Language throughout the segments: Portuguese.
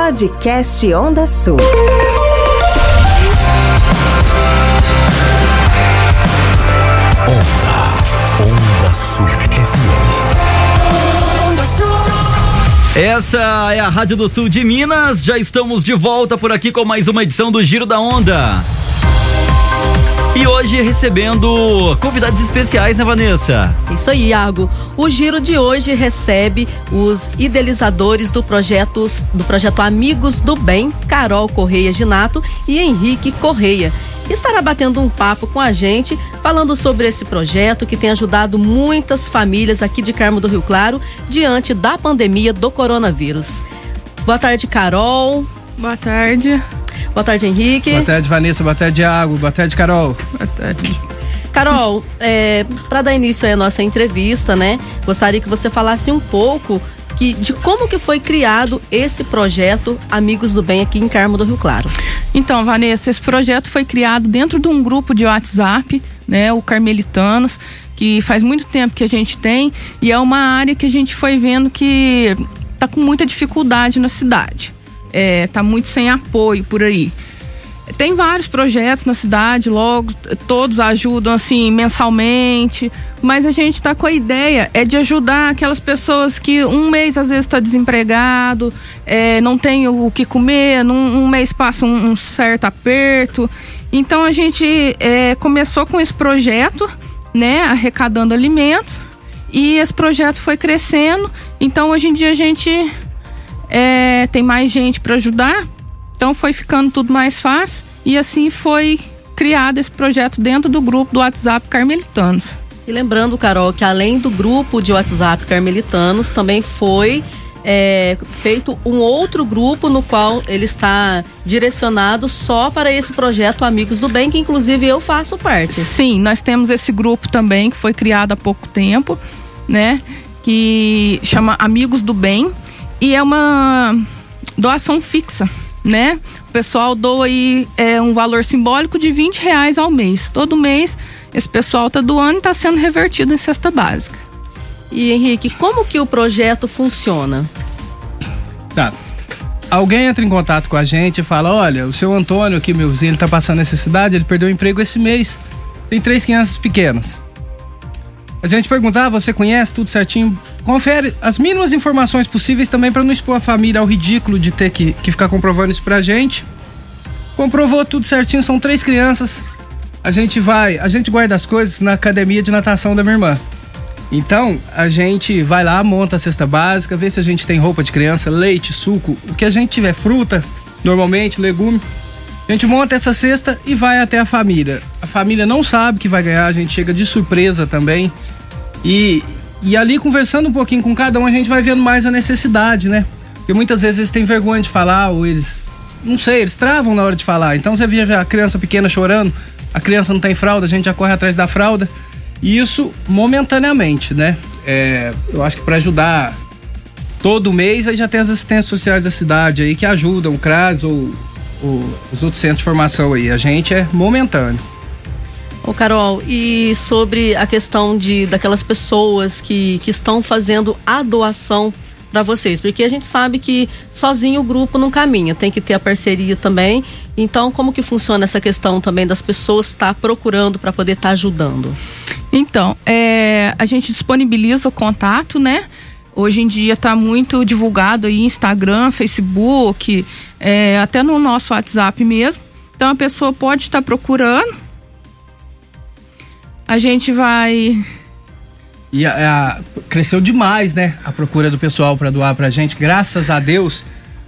Podcast Onda Sul. Onda, Onda Sul FM. Essa é a Rádio do Sul de Minas. Já estamos de volta por aqui com mais uma edição do Giro da Onda. E hoje recebendo convidados especiais, né, Vanessa? Isso aí, Iago. O giro de hoje recebe os idealizadores do projeto, do projeto Amigos do Bem, Carol Correia Ginato e Henrique Correia. Estará batendo um papo com a gente, falando sobre esse projeto que tem ajudado muitas famílias aqui de Carmo do Rio Claro diante da pandemia do coronavírus. Boa tarde, Carol. Boa tarde. Boa tarde, Henrique. Boa tarde, Vanessa. Boa tarde, Iago. Boa tarde, Carol. Boa tarde. Carol, é, para dar início à nossa entrevista, né? Gostaria que você falasse um pouco que, de como que foi criado esse projeto Amigos do Bem aqui em Carmo do Rio Claro. Então, Vanessa, esse projeto foi criado dentro de um grupo de WhatsApp, né? O Carmelitanos, que faz muito tempo que a gente tem e é uma área que a gente foi vendo que tá com muita dificuldade na cidade é, tá muito sem apoio por aí. Tem vários projetos na cidade, logo, todos ajudam assim mensalmente, mas a gente está com a ideia é de ajudar aquelas pessoas que um mês às vezes está desempregado, é, não tem o que comer, num, um mês passa um, um certo aperto. Então a gente é, começou com esse projeto, né, arrecadando alimentos, e esse projeto foi crescendo. Então hoje em dia a gente é, tem mais gente para ajudar, então foi ficando tudo mais fácil e assim foi criado esse projeto dentro do grupo do WhatsApp Carmelitanos. E lembrando, Carol, que além do grupo de WhatsApp Carmelitanos, também foi é, feito um outro grupo no qual ele está direcionado só para esse projeto Amigos do Bem, que inclusive eu faço parte. Sim, nós temos esse grupo também que foi criado há pouco tempo, né? Que chama Amigos do Bem e é uma doação fixa, né? O pessoal doa aí é, um valor simbólico de 20 reais ao mês. Todo mês esse pessoal está doando e está sendo revertido em cesta básica. E Henrique, como que o projeto funciona? Tá. Alguém entra em contato com a gente e fala: olha, o seu Antônio aqui, meu vizinho, ele tá passando necessidade, ele perdeu o emprego esse mês. Tem três crianças pequenas. A gente perguntar, ah, você conhece tudo certinho? Confere as mínimas informações possíveis também para não expor a família ao ridículo de ter que, que ficar comprovando isso pra gente. Comprovou tudo certinho, são três crianças. A gente vai, a gente guarda as coisas na academia de natação da minha irmã. Então, a gente vai lá, monta a cesta básica, vê se a gente tem roupa de criança, leite, suco, o que a gente tiver, fruta, normalmente, legume. A gente monta essa cesta e vai até a família. A família não sabe que vai ganhar, a gente chega de surpresa também. E, e ali conversando um pouquinho com cada um, a gente vai vendo mais a necessidade, né? Porque muitas vezes eles têm vergonha de falar, ou eles. Não sei, eles travam na hora de falar. Então você vê a criança pequena chorando, a criança não tem fralda, a gente já corre atrás da fralda. E isso momentaneamente, né? É, eu acho que para ajudar todo mês aí já tem as assistências sociais da cidade aí que ajudam, o CRAS ou o, os outros centros de formação aí. A gente é momentâneo. Ô Carol, e sobre a questão de daquelas pessoas que, que estão fazendo a doação para vocês, porque a gente sabe que sozinho o grupo não caminha, tem que ter a parceria também. Então, como que funciona essa questão também das pessoas estar tá procurando para poder estar tá ajudando? Então, é, a gente disponibiliza o contato, né? Hoje em dia está muito divulgado aí Instagram, Facebook, é, até no nosso WhatsApp mesmo. Então a pessoa pode estar procurando. A gente vai. E a, a, cresceu demais, né? A procura do pessoal para doar pra gente. Graças a Deus,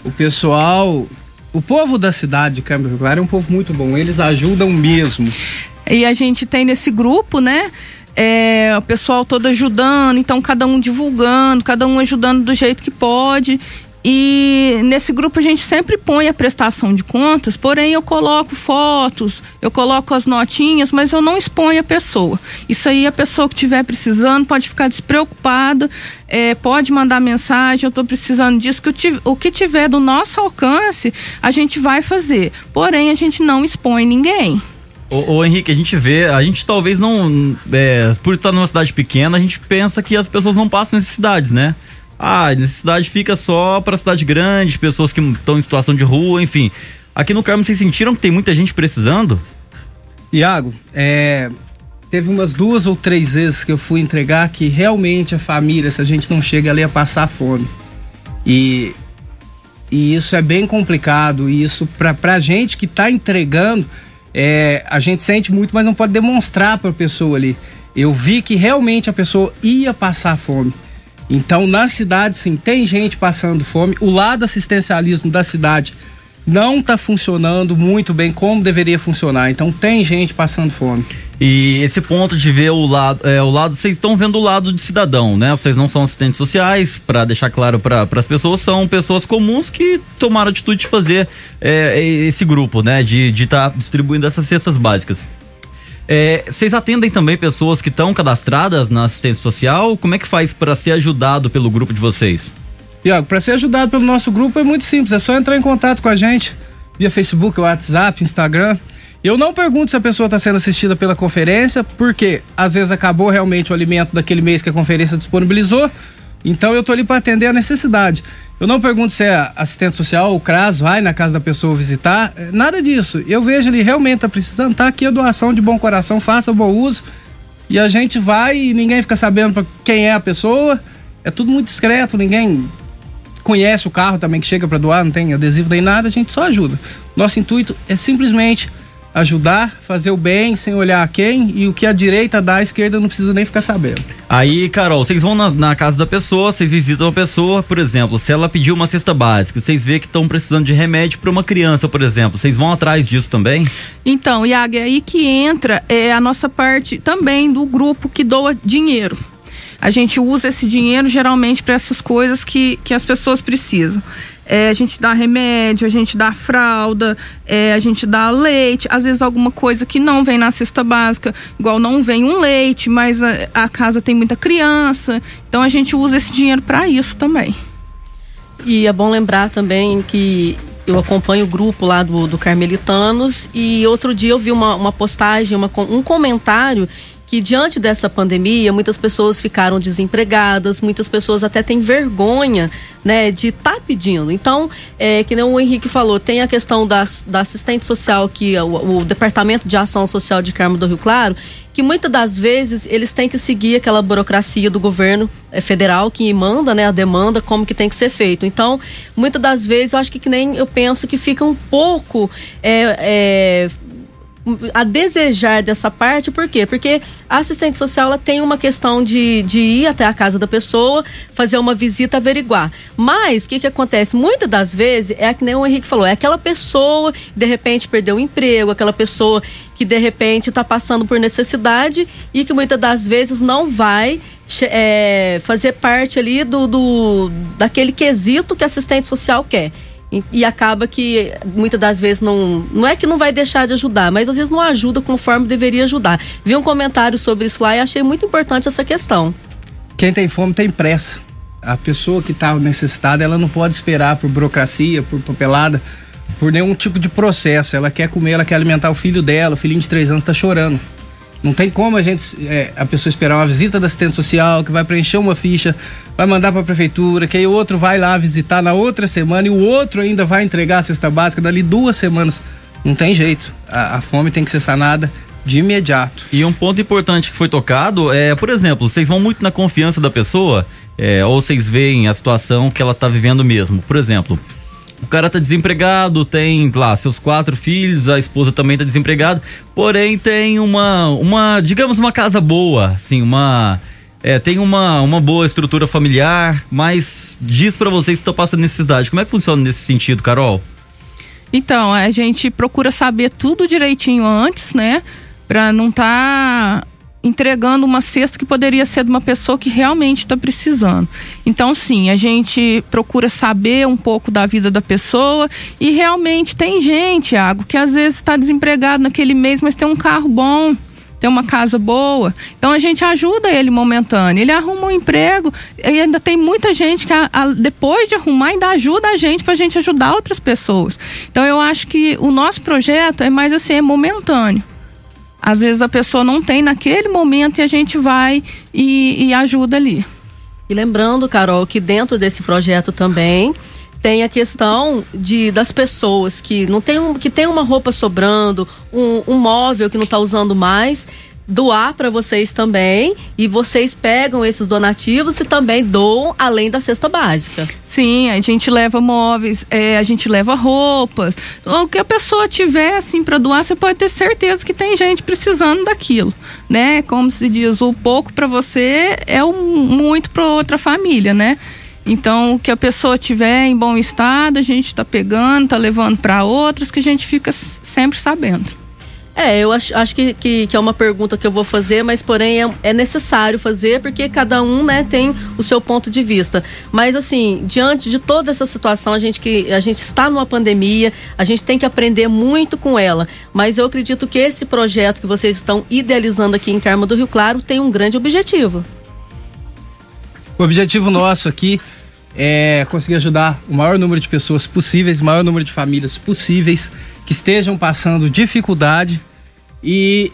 o pessoal. O povo da cidade de Claro é um povo muito bom. Eles ajudam mesmo. E a gente tem nesse grupo, né? É, o pessoal todo ajudando, então cada um divulgando, cada um ajudando do jeito que pode. E nesse grupo a gente sempre põe a prestação de contas, porém eu coloco fotos, eu coloco as notinhas, mas eu não exponho a pessoa. Isso aí a pessoa que estiver precisando pode ficar despreocupada, é, pode mandar mensagem, eu estou precisando disso, que o que tiver do nosso alcance, a gente vai fazer. Porém, a gente não expõe ninguém. Ô, ô, Henrique, a gente vê, a gente talvez não, é, por estar numa cidade pequena, a gente pensa que as pessoas não passam necessidades, né? ah, a necessidade fica só para cidade grande, pessoas que estão em situação de rua, enfim. Aqui no Carmo, vocês sentiram que tem muita gente precisando? Iago, é, teve umas duas ou três vezes que eu fui entregar que realmente a família, se a gente não chega ali a passar fome. E, e isso é bem complicado. E isso, pra, pra gente que tá entregando, é, a gente sente muito, mas não pode demonstrar pra pessoa ali. Eu vi que realmente a pessoa ia passar fome. Então, na cidade, sim, tem gente passando fome. O lado assistencialismo da cidade não está funcionando muito bem como deveria funcionar. Então tem gente passando fome. E esse ponto de ver o lado, é, o lado, vocês estão vendo o lado de cidadão, né? Vocês não são assistentes sociais, para deixar claro para as pessoas, são pessoas comuns que tomaram a atitude de fazer é, esse grupo, né? De estar tá distribuindo essas cestas básicas. É, vocês atendem também pessoas que estão cadastradas na assistência social? Como é que faz para ser ajudado pelo grupo de vocês? Iago, para ser ajudado pelo nosso grupo é muito simples, é só entrar em contato com a gente via Facebook, WhatsApp, Instagram. Eu não pergunto se a pessoa está sendo assistida pela conferência, porque às vezes acabou realmente o alimento daquele mês que a conferência disponibilizou. Então eu estou ali para atender a necessidade. Eu não pergunto se é assistente social, o CRAS, vai na casa da pessoa visitar, é, nada disso. Eu vejo ele realmente está precisando, tá aqui a doação de bom coração, faça bom uso. E a gente vai e ninguém fica sabendo pra quem é a pessoa. É tudo muito discreto, ninguém conhece o carro também que chega para doar, não tem adesivo nem nada, a gente só ajuda. Nosso intuito é simplesmente ajudar, fazer o bem sem olhar a quem e o que a direita dá, a esquerda não precisa nem ficar sabendo. Aí, Carol, vocês vão na, na casa da pessoa, vocês visitam a pessoa, por exemplo, se ela pediu uma cesta básica, vocês vê que estão precisando de remédio para uma criança, por exemplo, vocês vão atrás disso também? Então, Iago, é aí que entra é, a nossa parte também do grupo que doa dinheiro a gente usa esse dinheiro geralmente para essas coisas que, que as pessoas precisam. É, a gente dá remédio, a gente dá fralda, é, a gente dá leite, às vezes alguma coisa que não vem na cesta básica, igual não vem um leite, mas a, a casa tem muita criança, então a gente usa esse dinheiro para isso também. E é bom lembrar também que eu acompanho o grupo lá do, do Carmelitanos e outro dia eu vi uma, uma postagem, uma, um comentário que diante dessa pandemia muitas pessoas ficaram desempregadas, muitas pessoas até têm vergonha, né, de estar tá pedindo. Então, é, que nem o Henrique falou, tem a questão da, da assistente social que o, o Departamento de Ação Social de Carmo do Rio Claro, que muitas das vezes eles têm que seguir aquela burocracia do governo é, federal que manda né, a demanda, como que tem que ser feito. Então, muitas das vezes eu acho que, que nem eu penso que fica um pouco é, é, a desejar dessa parte, por quê? Porque a assistente social ela tem uma questão de, de ir até a casa da pessoa, fazer uma visita, averiguar. Mas o que, que acontece? Muitas das vezes é que nem o Henrique falou, é aquela pessoa que de repente perdeu o emprego, aquela pessoa que de repente está passando por necessidade e que muitas das vezes não vai é, fazer parte ali do, do daquele quesito que assistente social quer. E, acaba que muitas das vezes não. Não é que não vai deixar de ajudar, mas às vezes não ajuda conforme deveria ajudar. Vi um comentário sobre isso lá e achei muito importante essa questão. Quem tem fome tem pressa. A pessoa que está necessitada, ela não pode esperar por burocracia, por papelada, por nenhum tipo de processo. Ela quer comer, ela quer alimentar o filho dela, o filhinho de três anos está chorando. Não tem como a gente, é, a pessoa esperar uma visita da assistente social, que vai preencher uma ficha, vai mandar para a prefeitura, que aí o outro vai lá visitar na outra semana e o outro ainda vai entregar a cesta básica dali duas semanas. Não tem jeito. A, a fome tem que ser sanada de imediato. E um ponto importante que foi tocado é, por exemplo, vocês vão muito na confiança da pessoa, é, ou vocês veem a situação que ela está vivendo mesmo. Por exemplo, o cara tá desempregado, tem lá seus quatro filhos, a esposa também tá desempregada, porém tem uma, uma digamos, uma casa boa, assim, uma. É, tem uma, uma boa estrutura familiar, mas diz para vocês que estão passando necessidade. Como é que funciona nesse sentido, Carol? Então, a gente procura saber tudo direitinho antes, né? Pra não tá entregando uma cesta que poderia ser de uma pessoa que realmente está precisando. Então, sim, a gente procura saber um pouco da vida da pessoa e realmente tem gente, Thiago, que às vezes está desempregado naquele mês, mas tem um carro bom tem uma casa boa. Então a gente ajuda ele momentâneo. Ele arruma um emprego e ainda tem muita gente que a, a, depois de arrumar ainda ajuda a gente para a gente ajudar outras pessoas. Então eu acho que o nosso projeto é mais assim, é momentâneo. Às vezes a pessoa não tem naquele momento e a gente vai e, e ajuda ali. E lembrando, Carol, que dentro desse projeto também tem a questão de das pessoas que não tem um, que tem uma roupa sobrando, um, um móvel que não está usando mais, doar para vocês também e vocês pegam esses donativos e também doam além da cesta básica. Sim, a gente leva móveis, é, a gente leva roupas. O que a pessoa tiver assim para doar, você pode ter certeza que tem gente precisando daquilo, né? Como se diz, o pouco para você é o muito para outra família, né? Então, o que a pessoa tiver em bom estado, a gente está pegando, está levando para outras que a gente fica sempre sabendo. É, eu acho, acho que, que, que, é uma pergunta que eu vou fazer, mas porém é, é, necessário fazer porque cada um né, tem o seu ponto de vista. Mas assim, diante de toda essa situação, a gente que a gente está numa pandemia, a gente tem que aprender muito com ela. Mas eu acredito que esse projeto que vocês estão idealizando aqui em Carmo do Rio Claro tem um grande objetivo. O objetivo nosso aqui é conseguir ajudar o maior número de pessoas possíveis, o maior número de famílias possíveis que estejam passando dificuldade. E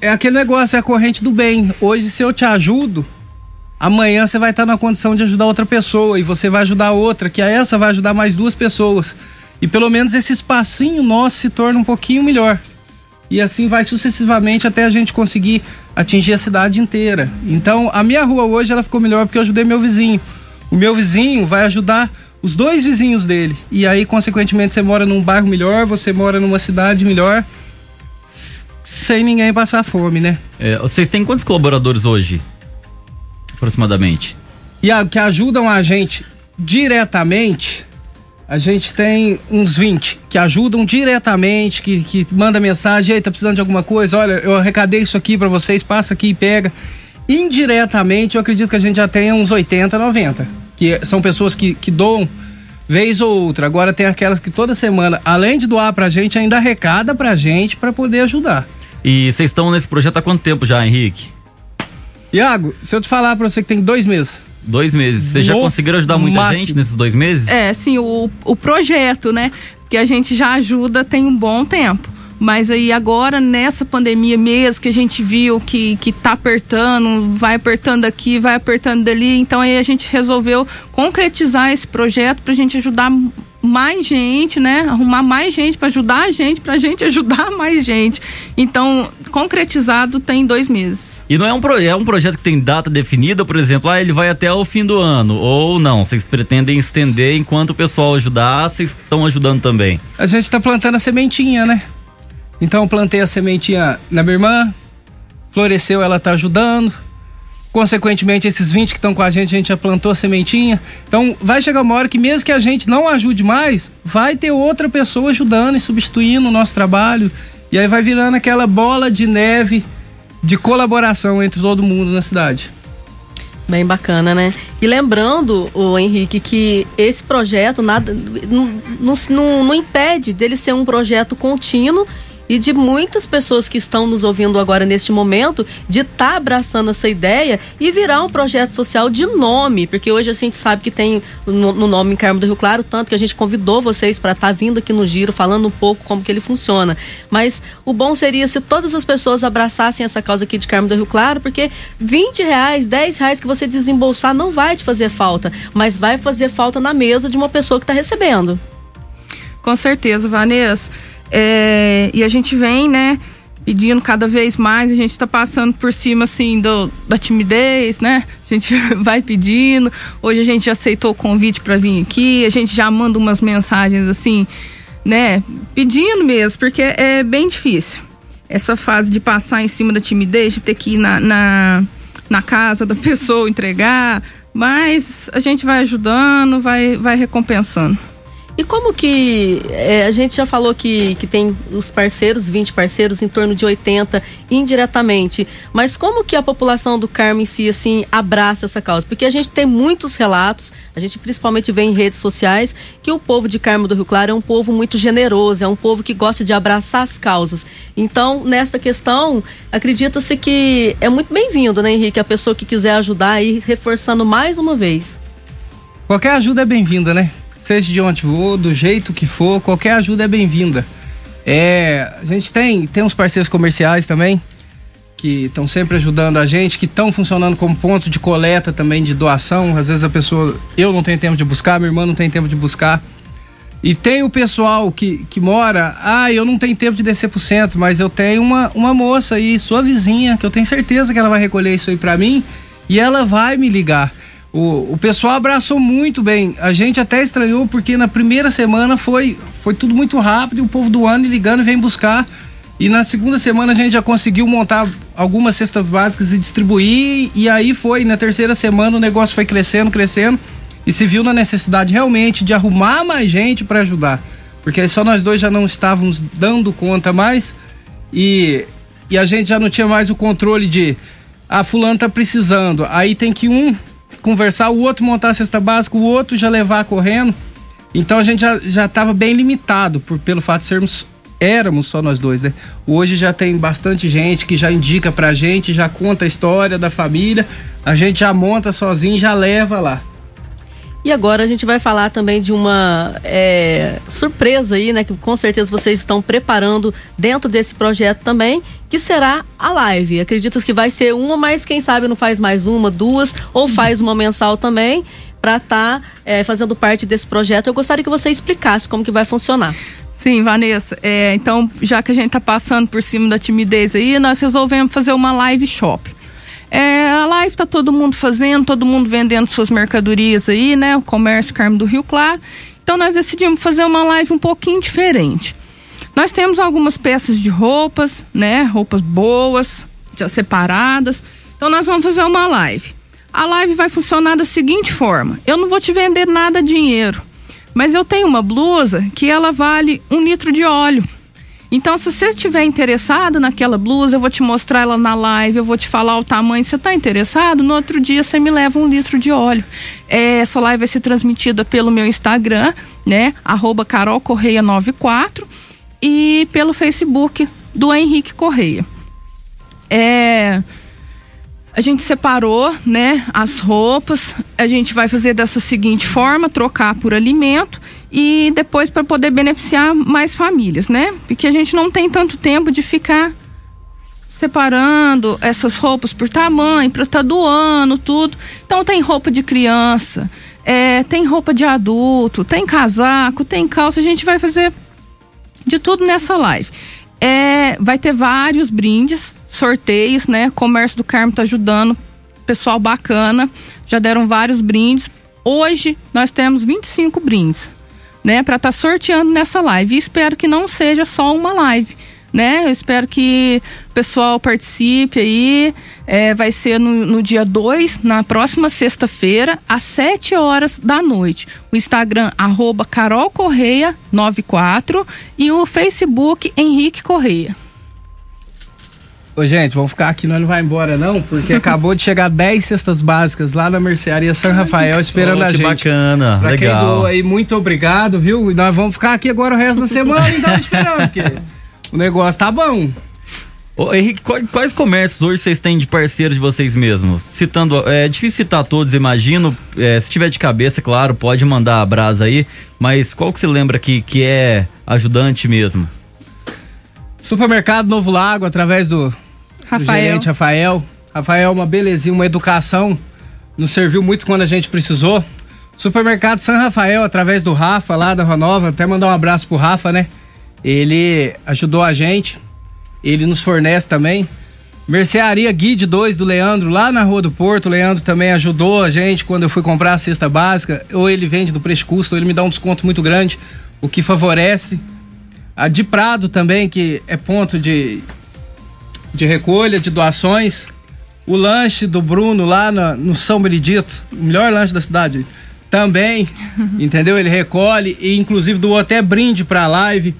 é aquele negócio, é a corrente do bem. Hoje, se eu te ajudo, amanhã você vai estar na condição de ajudar outra pessoa e você vai ajudar outra, que a essa vai ajudar mais duas pessoas. E pelo menos esse espacinho nosso se torna um pouquinho melhor. E assim vai sucessivamente até a gente conseguir atingir a cidade inteira. Então, a minha rua hoje ela ficou melhor porque eu ajudei meu vizinho. O meu vizinho vai ajudar os dois vizinhos dele. E aí, consequentemente, você mora num bairro melhor, você mora numa cidade melhor, sem ninguém passar fome, né? É, vocês têm quantos colaboradores hoje? Aproximadamente. E a, que ajudam a gente diretamente, a gente tem uns 20 que ajudam diretamente, que, que manda mensagem, ei, tá precisando de alguma coisa? Olha, eu arrecadei isso aqui para vocês, passa aqui e pega. Indiretamente, eu acredito que a gente já tenha uns 80, 90 que são pessoas que, que doam vez ou outra. Agora tem aquelas que toda semana, além de doar pra gente, ainda arrecada pra gente para poder ajudar. E vocês estão nesse projeto há quanto tempo já, Henrique? Iago, se eu te falar pra você que tem dois meses. Dois meses. Vocês já conseguiram ajudar muita máximo. gente nesses dois meses? É, sim, o, o projeto, né? Que a gente já ajuda tem um bom tempo. Mas aí agora, nessa pandemia mesmo, que a gente viu que, que tá apertando, vai apertando aqui, vai apertando dali, então aí a gente resolveu concretizar esse projeto para a gente ajudar mais gente, né? Arrumar mais gente para ajudar a gente, para a gente ajudar mais gente. Então, concretizado tem dois meses. E não é um, pro, é um projeto que tem data definida, por exemplo, ah, ele vai até o fim do ano, ou não? Vocês pretendem estender enquanto o pessoal ajudar, vocês estão ajudando também? A gente está plantando a sementinha, né? Então plantei a sementinha na minha irmã, floresceu, ela tá ajudando. Consequentemente, esses 20 que estão com a gente, a gente já plantou a sementinha. Então, vai chegar uma hora que, mesmo que a gente não ajude mais, vai ter outra pessoa ajudando e substituindo o nosso trabalho. E aí vai virando aquela bola de neve de colaboração entre todo mundo na cidade. Bem bacana, né? E lembrando, o Henrique, que esse projeto nada não, não, não impede dele ser um projeto contínuo e de muitas pessoas que estão nos ouvindo agora neste momento de estar tá abraçando essa ideia e virar um projeto social de nome, porque hoje a gente sabe que tem no, no nome Carmo do Rio Claro, tanto que a gente convidou vocês para estar tá vindo aqui no Giro falando um pouco como que ele funciona. Mas o bom seria se todas as pessoas abraçassem essa causa aqui de Carmo do Rio Claro, porque 20 reais, 10 reais que você desembolsar não vai te fazer falta, mas vai fazer falta na mesa de uma pessoa que está recebendo. Com certeza, Vanessa. É, e a gente vem, né, pedindo cada vez mais, a gente está passando por cima, assim, do, da timidez, né? A gente vai pedindo. Hoje a gente aceitou o convite para vir aqui, a gente já manda umas mensagens, assim, né, pedindo mesmo, porque é bem difícil. Essa fase de passar em cima da timidez, de ter que ir na, na, na casa da pessoa entregar, mas a gente vai ajudando, vai, vai recompensando. E como que é, a gente já falou que, que tem os parceiros, 20 parceiros, em torno de 80 indiretamente, mas como que a população do Carmo em si assim abraça essa causa? Porque a gente tem muitos relatos, a gente principalmente vê em redes sociais que o povo de Carmo do Rio Claro é um povo muito generoso, é um povo que gosta de abraçar as causas. Então, nessa questão, acredita-se que é muito bem-vindo, né, Henrique, a pessoa que quiser ajudar aí reforçando mais uma vez. Qualquer ajuda é bem-vinda, né? Seja de onde for, do jeito que for, qualquer ajuda é bem-vinda. É, a gente tem, tem uns parceiros comerciais também que estão sempre ajudando a gente, que estão funcionando como ponto de coleta também de doação. Às vezes a pessoa, eu não tenho tempo de buscar, minha irmã não tem tempo de buscar. E tem o pessoal que, que mora, ah, eu não tenho tempo de descer pro centro, mas eu tenho uma, uma moça aí, sua vizinha, que eu tenho certeza que ela vai recolher isso aí para mim e ela vai me ligar. O, o pessoal abraçou muito bem. A gente até estranhou porque na primeira semana foi, foi tudo muito rápido e o povo do ano ligando vem buscar. E na segunda semana a gente já conseguiu montar algumas cestas básicas e distribuir. E aí foi, na terceira semana o negócio foi crescendo, crescendo e se viu na necessidade realmente de arrumar mais gente para ajudar. Porque só nós dois já não estávamos dando conta mais e, e a gente já não tinha mais o controle de ah, fulano tá precisando. Aí tem que um conversar, o outro montar a cesta básica, o outro já levar correndo. Então a gente já, já bem limitado por, pelo fato de sermos éramos só nós dois, né? Hoje já tem bastante gente que já indica pra gente, já conta a história da família, a gente já monta sozinho, já leva lá. E agora a gente vai falar também de uma é, surpresa aí, né? Que com certeza vocês estão preparando dentro desse projeto também, que será a live. Acredito que vai ser uma, mas quem sabe não faz mais uma, duas, ou faz uma mensal também, para estar tá, é, fazendo parte desse projeto. Eu gostaria que você explicasse como que vai funcionar. Sim, Vanessa. É, então, já que a gente está passando por cima da timidez aí, nós resolvemos fazer uma live shop. É, a live tá todo mundo fazendo, todo mundo vendendo suas mercadorias aí, né? O comércio Carmo do Rio Claro. Então nós decidimos fazer uma live um pouquinho diferente. Nós temos algumas peças de roupas, né? Roupas boas, já separadas. Então nós vamos fazer uma live. A live vai funcionar da seguinte forma: eu não vou te vender nada dinheiro, mas eu tenho uma blusa que ela vale um litro de óleo. Então, se você estiver interessado naquela blusa, eu vou te mostrar ela na live, eu vou te falar o tamanho. Você está interessado? No outro dia você me leva um litro de óleo. É, essa live vai ser transmitida pelo meu Instagram, né? Arroba Carol Correia 94 e pelo Facebook do Henrique Correia. É a gente separou, né, as roupas. A gente vai fazer dessa seguinte forma, trocar por alimento e depois para poder beneficiar mais famílias, né? Porque a gente não tem tanto tempo de ficar separando essas roupas por tamanho, para estar tá doando tudo. Então tem roupa de criança, é, tem roupa de adulto, tem casaco, tem calça. A gente vai fazer de tudo nessa live. É, vai ter vários brindes sorteios, né? Comércio do Carmo tá ajudando, pessoal bacana, já deram vários brindes. Hoje nós temos 25 brindes, né, para estar tá sorteando nessa live. E espero que não seja só uma live, né? Eu espero que o pessoal participe aí. É, vai ser no, no dia 2, na próxima sexta-feira, às 7 horas da noite. O Instagram, arroba Carol Correia 94 e o Facebook Henrique Correia. Ô, gente, vamos ficar aqui, nós não vai embora não, porque acabou de chegar 10 cestas básicas lá na mercearia São Rafael esperando oh, a gente. bacana, pra legal. quem doou aí, muito obrigado, viu? E nós vamos ficar aqui agora o resto da semana, então, esperando, porque o negócio tá bom. Ô, Henrique, quais, quais, comércios hoje vocês têm de parceiro de vocês mesmos? Citando, é difícil citar todos, imagino. É, se tiver de cabeça, claro, pode mandar a brasa aí. Mas qual que você lembra que, que é ajudante mesmo? Supermercado Novo Lago, através do Rafael. gerente Rafael. Rafael, uma belezinha, uma educação. Nos serviu muito quando a gente precisou. Supermercado São Rafael, através do Rafa lá da Nova, até mandar um abraço pro Rafa, né? Ele ajudou a gente, ele nos fornece também. Mercearia Guide 2 do Leandro, lá na Rua do Porto. O Leandro também ajudou a gente quando eu fui comprar a cesta básica. Ou ele vende do preço custo, ou ele me dá um desconto muito grande, o que favorece. A de Prado também, que é ponto de, de recolha de doações. O lanche do Bruno lá no, no São Benedito, o melhor lanche da cidade, também, entendeu? Ele recolhe e inclusive doou até brinde pra live.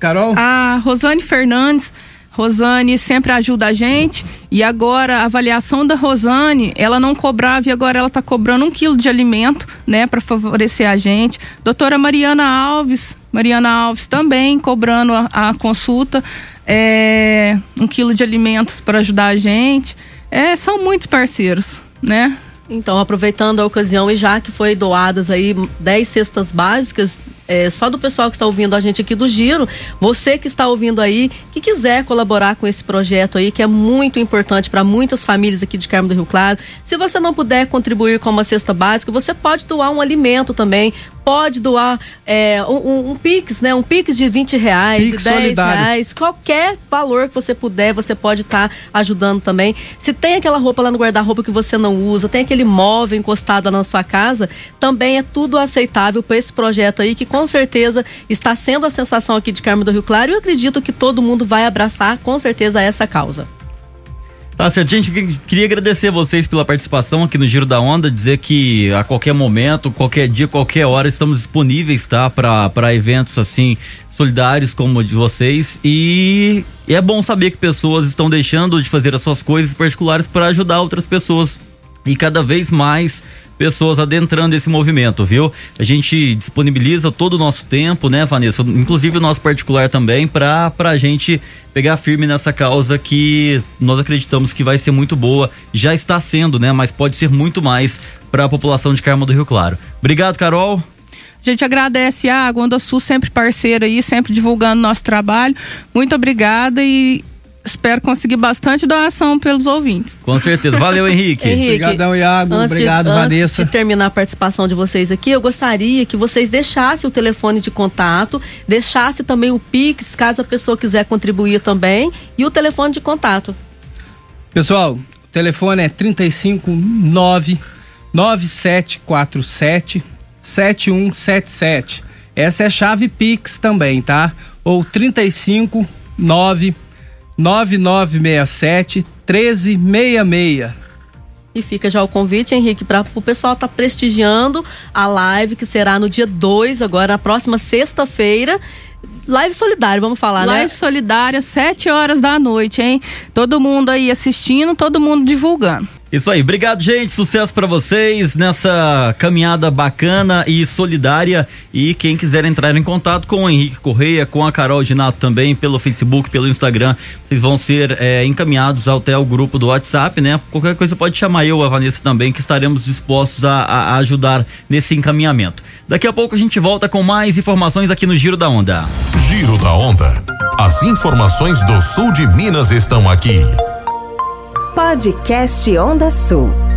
Carol? A Rosane Fernandes, Rosane sempre ajuda a gente e agora a avaliação da Rosane, ela não cobrava e agora ela tá cobrando um quilo de alimento, né, para favorecer a gente. Doutora Mariana Alves, Mariana Alves também cobrando a, a consulta é, um quilo de alimentos para ajudar a gente. É, são muitos parceiros, né? Então, aproveitando a ocasião e já que foi doadas aí 10 cestas básicas, é, só do pessoal que está ouvindo a gente aqui do Giro, você que está ouvindo aí, que quiser colaborar com esse projeto aí, que é muito importante para muitas famílias aqui de Carmo do Rio Claro. Se você não puder contribuir com uma cesta básica, você pode doar um alimento também, pode doar é, um, um, um, Pix, né? Um Pix de 20 reais, Pix de 10 solidário. reais, qualquer valor que você puder, você pode estar tá ajudando também. Se tem aquela roupa lá no guarda-roupa que você não usa, tem aquele móvel encostado na sua casa, também é tudo aceitável para esse projeto aí, que com certeza está sendo a sensação aqui de Carmo do Rio Claro. E eu acredito que todo mundo vai abraçar com certeza essa causa. Tá certo, gente, queria agradecer vocês pela participação aqui no Giro da Onda, dizer que a qualquer momento, qualquer dia, qualquer hora estamos disponíveis, tá, para eventos assim solidários como o de vocês. E é bom saber que pessoas estão deixando de fazer as suas coisas particulares para ajudar outras pessoas. E cada vez mais pessoas adentrando esse movimento, viu? A gente disponibiliza todo o nosso tempo, né, Vanessa? Inclusive o nosso particular também, para a gente pegar firme nessa causa que nós acreditamos que vai ser muito boa. Já está sendo, né? Mas pode ser muito mais para a população de Carmo do Rio Claro. Obrigado, Carol. A gente agradece a Onda Sul, sempre parceira aí, sempre divulgando nosso trabalho. Muito obrigada e espero conseguir bastante doação pelos ouvintes. Com certeza. Valeu, Henrique. Henrique Obrigadão, Iago. Obrigado, de, Vanessa. Antes de terminar a participação de vocês aqui, eu gostaria que vocês deixassem o telefone de contato, deixassem também o Pix, caso a pessoa quiser contribuir também, e o telefone de contato. Pessoal, o telefone é 359 9747 7177. Essa é a chave Pix também, tá? Ou 359 9967 1366. E fica já o convite, Henrique, para o pessoal estar tá prestigiando a live que será no dia 2, agora na próxima sexta-feira. Live solidária, vamos falar, live né? Live solidária, 7 horas da noite, hein? Todo mundo aí assistindo, todo mundo divulgando. Isso aí, obrigado, gente. Sucesso para vocês nessa caminhada bacana e solidária. E quem quiser entrar em contato com o Henrique Correia, com a Carol Ginato também, pelo Facebook, pelo Instagram, vocês vão ser é, encaminhados até o grupo do WhatsApp, né? Qualquer coisa pode chamar eu, a Vanessa também, que estaremos dispostos a, a ajudar nesse encaminhamento. Daqui a pouco a gente volta com mais informações aqui no Giro da Onda. Giro da Onda. As informações do sul de Minas estão aqui. Podcast Onda Sul.